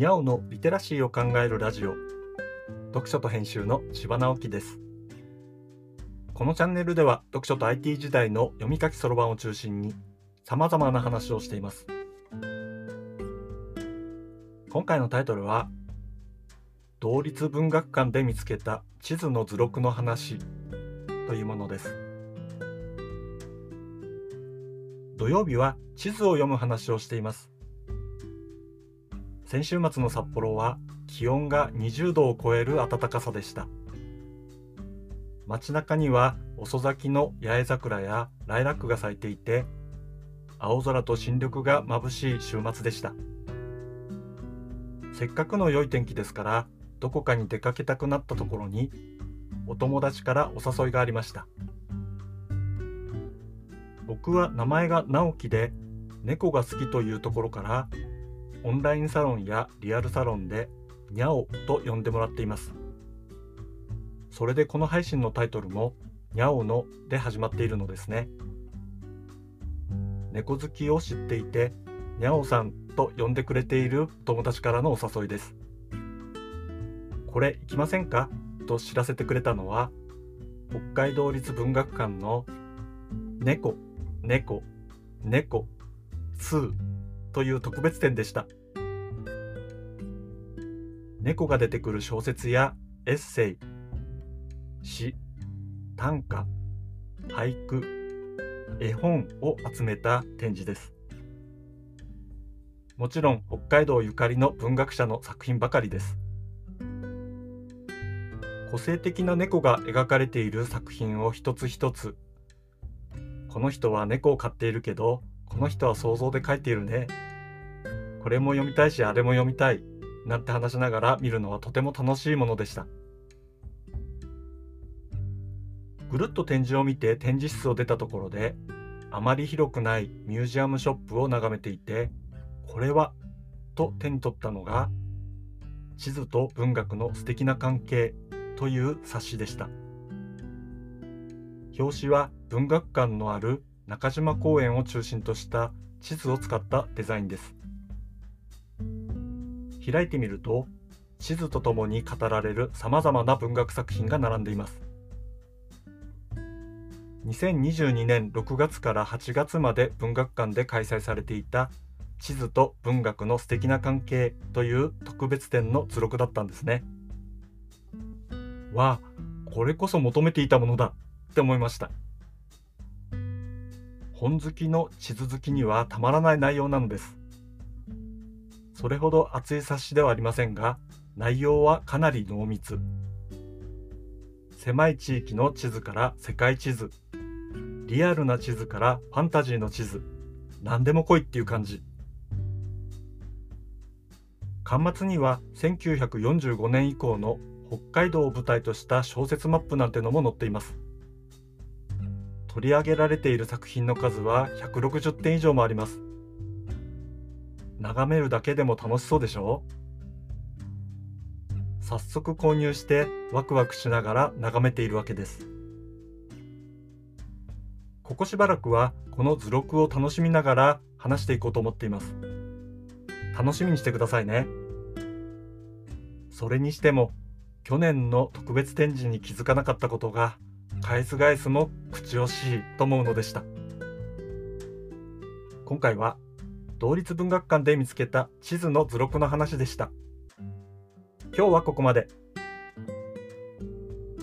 にゃおのリテラシーを考えるラジオ。読書と編集の千葉直樹です。このチャンネルでは読書と IT 時代の読み書きそろばんを中心に様々な話をしています。今回のタイトルは同立文学館で見つけた地図の図録の話というものです。土曜日は地図を読む話をしています。先週末の札幌は気温が20度を超える暖かさでした。街中には遅咲きの八重桜やライラックが咲いていて青空と新緑が眩しい週末でした。せっかくの良い天気ですからどこかに出かけたくなったところにお友達からお誘いがありました。僕は名前が直樹で猫が好きというところからオンラインサロンやリアルサロンでにゃおと呼んでもらっています。それでこの配信のタイトルもにゃおので始まっているのですね。猫好きを知っていてにゃおさんと呼んでくれている友達からのお誘いです。これ行きませんか？と知らせてくれたのは北海道立文学館の猫猫猫2という特別展でした。猫が出てくる小説やエッセイ詩短歌俳句絵本を集めた展示です。もちろん北海道ゆかりの文学者の作品ばかりです。個性的な猫が描かれている作品を一つ一つこの人は猫を飼っているけどこの人は想像で描いているね。これも読みたいしあれも読みたい。なんて話しながら見るのはとても楽しいものでした。ぐるっと展示を見て展示室を出たところであまり広くないミュージアムショップを眺めていてこれはと手に取ったのが地図と文学の素敵な関係という冊子でした。表紙は文学館のある中島公園を中心とした地図を使ったデザインです。開いてみると地図とともに語られるさまざまな文学作品が並んでいます。2022年6月から8月まで文学館で開催されていた地図と文学の素敵な関係という特別展の図録だったんですね。わあこれこそ求めていたものだって思いました。本好きの地図好きにはたまらない内容なのです。それほど厚い冊子ではありませんが内容はかなり濃密。狭い地域の地図から世界地図リアルな地図からファンタジーの地図何でも来いっていう感じ。巻末には1945年以降の北海道を舞台とした小説マップなんてのも載っています。取り上げられている作品の数は160点以上もあります。眺めるだけでも楽しそうでしょ？早速購入してワクワクしながら眺めているわけです。ここしばらくはこの図録を楽しみながら話していこうと思っています。楽しみにしてくださいね。それにしても去年の特別展示に気づかなかったことが返す返すも口惜しいと思うのでした。今回は同立文学館で見つけた地図の図録の話でした。今日はここまで。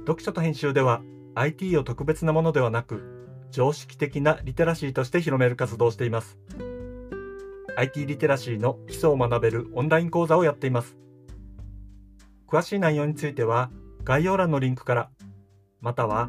読書と編集では IT を特別なものではなく常識的なリテラシーとして広める活動をしています。IT リテラシーの基礎を学べるオンライン講座をやっています。詳しい内容については概要欄のリンクからまたは